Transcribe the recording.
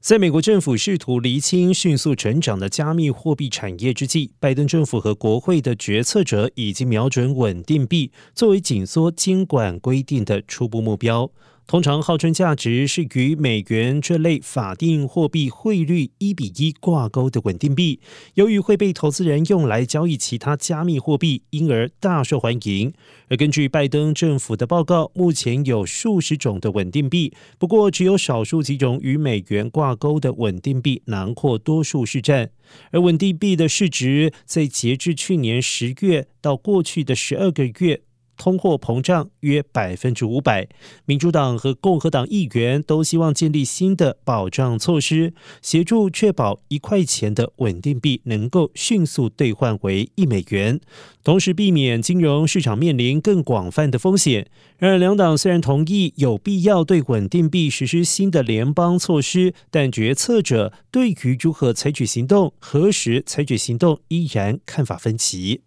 在美国政府试图厘清迅速成长的加密货币产业之际，拜登政府和国会的决策者已经瞄准稳定币作为紧缩监管规定的初步目标。通常号称价值是与美元这类法定货币汇率一比一挂钩的稳定币，由于会被投资人用来交易其他加密货币，因而大受欢迎。而根据拜登政府的报告，目前有数十种的稳定币，不过只有少数几种与美元挂钩的稳定币囊括多数市占。而稳定币的市值在截至去年十月到过去的十二个月。通货膨胀约百分之五百，民主党和共和党议员都希望建立新的保障措施，协助确保一块钱的稳定币能够迅速兑换为一美元，同时避免金融市场面临更广泛的风险。然而，两党虽然同意有必要对稳定币实施新的联邦措施，但决策者对于如何采取行动、何时采取行动依然看法分歧。